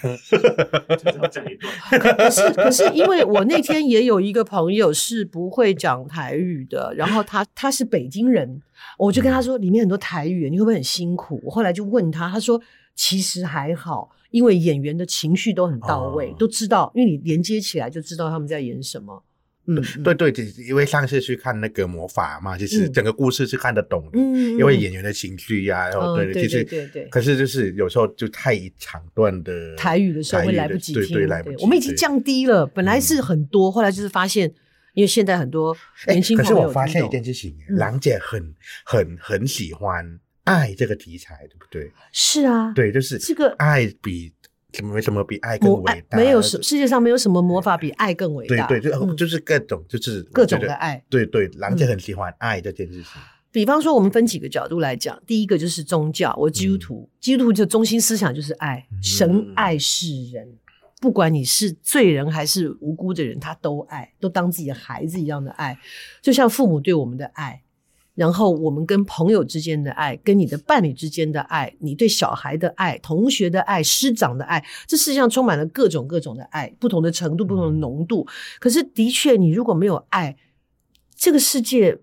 Speaker 1: 讲一段。
Speaker 3: 可 是可是，因为我那天也有一个朋友是不会讲台语的，然后他他是北京人，我就跟他说里面很多台语，你会不会很辛苦？我后来就问他，他说。其实还好，因为演员的情绪都很到位，哦、都知道，因为你连接起来就知道他们在演什么。嗯，
Speaker 2: 对对对，因为上次去看那个魔法嘛，就是整个故事是看得懂的，嗯，因为演员的情绪呀、啊，然后、嗯、对对对对对。可是就是有时候就太长段的
Speaker 3: 台语的时候会来不及听，对，对，来不及。我们已经降低了，本来是很多，后来就是发现，因为现在很多年轻朋友、欸，可
Speaker 2: 是我发现一件事情，郎姐很很很喜欢。爱这个题材，对不对？
Speaker 3: 是啊，
Speaker 2: 对，就是这个爱比什么什么比爱更伟大？
Speaker 3: 没有什世界上没有什么魔法比爱更伟大。
Speaker 2: 对对，就就是各种就是
Speaker 3: 各种的爱。
Speaker 2: 对对，郎姐很喜欢爱这件事情。
Speaker 3: 比方说，我们分几个角度来讲，第一个就是宗教，我基督徒，基督徒就中心思想就是爱，神爱世人。不管你是罪人还是无辜的人，他都爱，都当自己的孩子一样的爱，就像父母对我们的爱。然后我们跟朋友之间的爱，跟你的伴侣之间的爱，你对小孩的爱，同学的爱，师长的爱，这世界上充满了各种各种的爱，不同的程度，不同的浓度。可是的确，你如果没有爱，这个世界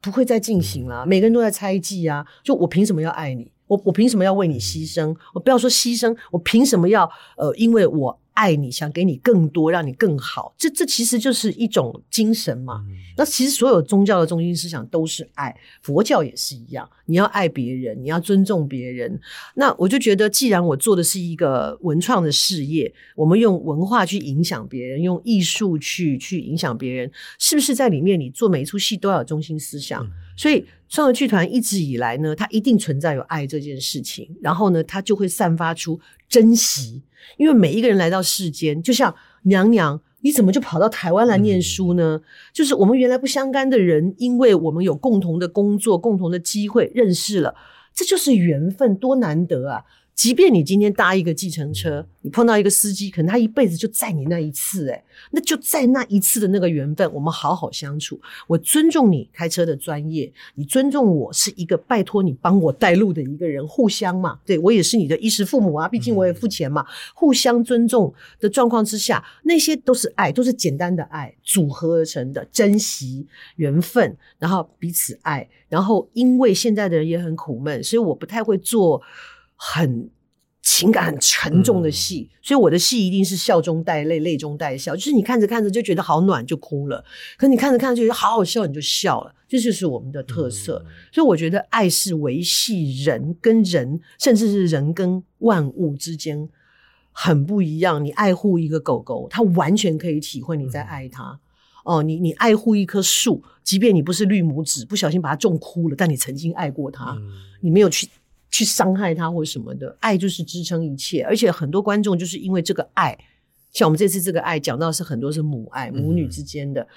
Speaker 3: 不会再进行了。每个人都在猜忌啊，就我凭什么要爱你？我我凭什么要为你牺牲？我不要说牺牲，我凭什么要呃，因为我。爱你，想给你更多，让你更好，这这其实就是一种精神嘛。嗯、那其实所有宗教的中心思想都是爱，佛教也是一样。你要爱别人，你要尊重别人。那我就觉得，既然我做的是一个文创的事业，我们用文化去影响别人，用艺术去去影响别人，是不是在里面你做每一出戏都要有中心思想？嗯、所以双和剧团一直以来呢，它一定存在有爱这件事情，然后呢，它就会散发出珍惜。因为每一个人来到世间，就像娘娘，你怎么就跑到台湾来念书呢？嗯、就是我们原来不相干的人，因为我们有共同的工作、共同的机会认识了，这就是缘分，多难得啊！即便你今天搭一个计程车，你碰到一个司机，可能他一辈子就载你那一次，诶，那就在那一次的那个缘分，我们好好相处。我尊重你开车的专业，你尊重我是一个拜托你帮我带路的一个人，互相嘛，对，我也是你的衣食父母啊，毕竟我也付钱嘛，互相尊重的状况之下，那些都是爱，都是简单的爱组合而成的，珍惜缘分，然后彼此爱，然后因为现在的人也很苦闷，所以我不太会做。很情感很沉重的戏，嗯、所以我的戏一定是笑中带泪，泪中带笑。就是你看着看着就觉得好暖，就哭了；可你看着看着就觉得好好笑，你就笑了。这就是我们的特色。嗯、所以我觉得爱是维系人跟人，甚至是人跟万物之间很不一样。你爱护一个狗狗，它完全可以体会你在爱它。嗯、哦，你你爱护一棵树，即便你不是绿拇指，不小心把它种枯了，但你曾经爱过它，嗯、你没有去。去伤害他或什么的，爱就是支撑一切，而且很多观众就是因为这个爱，像我们这次这个爱讲到是很多是母爱，母女之间的，嗯、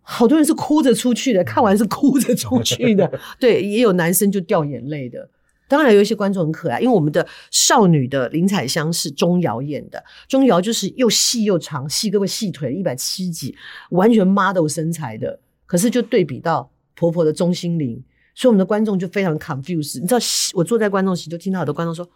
Speaker 3: 好多人是哭着出去的，看完是哭着出去的，对，也有男生就掉眼泪的，当然有一些观众很可爱，因为我们的少女的林采香是钟瑶演的，钟瑶就是又细又长，细胳膊细腿，一百七几，完全 model 身材的，可是就对比到婆婆的钟心凌。所以我们的观众就非常 confused，你知道，我坐在观众席就听到很多观众说：“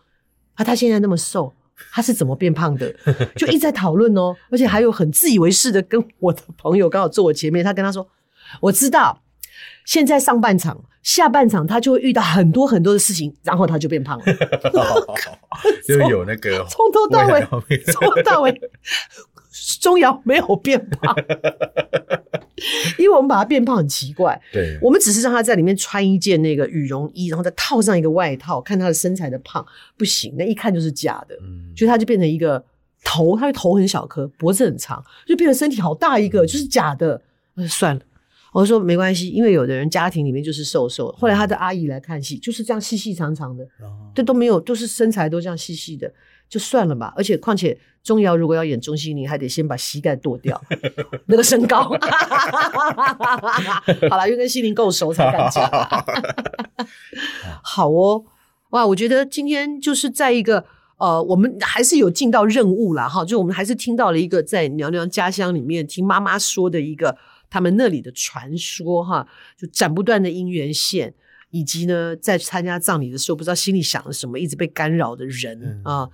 Speaker 3: 啊，他现在那么瘦，他是怎么变胖的？”就一直在讨论哦，而且还有很自以为是的跟我的朋友刚好坐我前面，他跟他说：“我知道，现在上半场、下半场他就会遇到很多很多的事情，然后他就变胖了。”
Speaker 2: 就有那个
Speaker 3: 从头到尾，从头到尾。钟瑶没有变胖，因为我们把它变胖很奇怪。
Speaker 2: 对，
Speaker 3: 我们只是让他在里面穿一件那个羽绒衣，然后再套上一个外套，看他的身材的胖不行，那一看就是假的。嗯，所以他就变成一个头，他的头很小颗，脖子很长，就变成身体好大一个，就是假的。算了，我说没关系，因为有的人家庭里面就是瘦瘦。后来他的阿姨来看戏，就是这样细细长长的，这都没有，都是身材都这样细细的。就算了吧，而且况且钟瑶如果要演钟欣凌，还得先把膝盖剁掉，那个身高。好了，因为跟心凌够熟才敢讲。好哦，哇，我觉得今天就是在一个呃，我们还是有尽到任务啦。哈，就我们还是听到了一个在娘娘家乡里面听妈妈说的一个他们那里的传说哈，就斩不断的姻缘线，以及呢在参加葬礼的时候不知道心里想了什么，一直被干扰的人啊。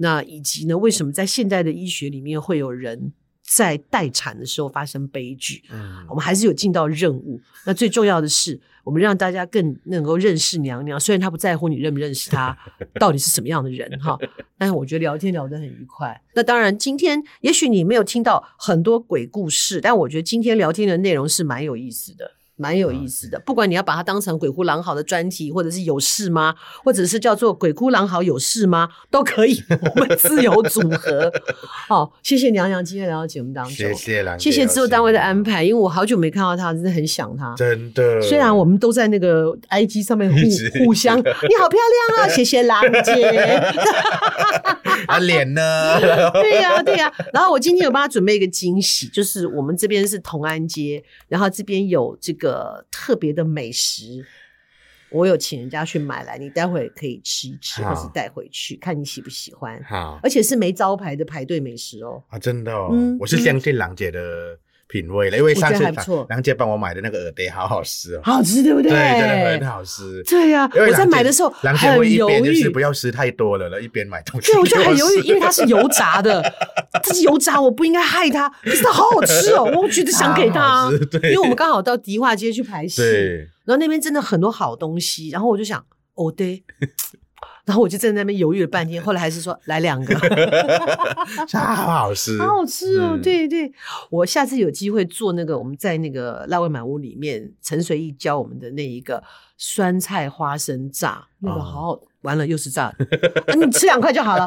Speaker 3: 嗯那以及呢，为什么在现代的医学里面会有人在待产的时候发生悲剧？嗯，我们还是有尽到任务。那最重要的是，我们让大家更能够认识娘娘。虽然她不在乎你认不认识她，到底是什么样的人哈，但是我觉得聊天聊得很愉快。那当然，今天也许你没有听到很多鬼故事，但我觉得今天聊天的内容是蛮有意思的。蛮有意思的，不管你要把它当成鬼哭狼嚎的专题，或者是有事吗，或者是叫做鬼哭狼嚎有事吗，都可以，我们自由组合。好，谢谢娘娘今天来到节目当中，谢谢谢谢制作单位的安排，因为我好久没看到他，真的很想他，
Speaker 2: 真的。
Speaker 3: 虽然我们都在那个 IG 上面 互互相，你好漂亮啊，谢谢郎姐。
Speaker 2: 啊脸呢？
Speaker 3: 对呀、啊、对呀、啊。然后我今天有帮他准备一个惊喜，就是我们这边是同安街，然后这边有这个。呃，特别的美食，我有请人家去买来，你待会可以吃一吃，或是带回去，看你喜不喜欢。
Speaker 2: 好，
Speaker 3: 而且是没招牌的排队美食哦。
Speaker 2: 啊，真的哦，嗯，我是相信郎姐的品味了，因为上次梁姐帮我买的那个耳钉好好吃哦，
Speaker 3: 好吃对不对？
Speaker 2: 对，真的很好吃。
Speaker 3: 对呀，我在买的时候很犹豫，
Speaker 2: 就是不要吃太多了了，一边买东西。
Speaker 3: 对，我就很犹豫，因为它是油炸的，它是油炸，我不应该害它，可是它好好吃哦，我觉得想给它，因为我们刚好到迪化街去排戏。然后那边真的很多好东西，然后我就想，哦对，然后我就在那边犹豫了半天，后来还是说来两个，
Speaker 2: 好好吃，
Speaker 3: 好好吃哦，嗯、对对，我下次有机会做那个，我们在那个辣味满屋里面，陈随意教我们的那一个酸菜花生炸，那个好好，哦、完了又是炸的，啊、你吃两块就好了。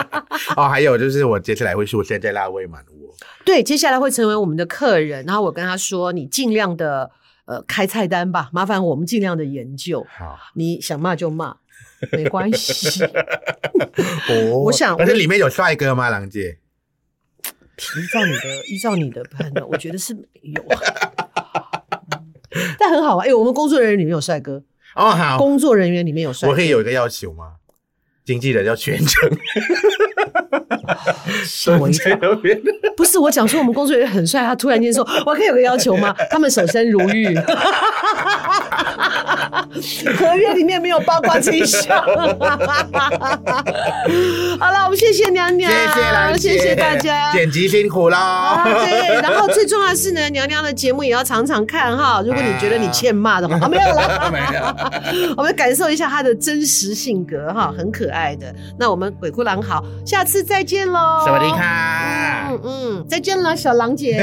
Speaker 2: 哦，还有就是我接下来会出现在辣味满屋，
Speaker 3: 对，接下来会成为我们的客人，然后我跟他说，你尽量的。呃，开菜单吧，麻烦我们尽量的研究。好，你想骂就骂，没关系。
Speaker 2: 哦，
Speaker 3: 我想，
Speaker 2: 但是里面有帅哥吗，郎姐？
Speaker 3: 依照你的，依照你的判断，我觉得是没有。但很好啊，哎，我们工作人员里面有帅哥
Speaker 2: 哦，好，
Speaker 3: 工作人员里面有帅哥，
Speaker 2: 我可以有一个要求吗？经纪人要全程。
Speaker 3: 吓我一跳！不是我讲说我们工作人员很帅，他突然间说：“我可以有个要求吗？” 他们守身如玉，合约里面没有八卦这一项。好了，我们谢谢娘娘，
Speaker 2: 谢谢
Speaker 3: 谢谢大家，
Speaker 2: 剪辑辛苦了。
Speaker 3: 对，然后最重要的是呢，娘娘的节目也要常常看哈。如果你觉得你欠骂的话，啊，没有了，没有。我们感受一下她的真实性格哈，很可爱的。那我们鬼哭狼嚎，下次再
Speaker 2: 见喽，小迪卡，
Speaker 3: 嗯嗯，再见了，小狼姐。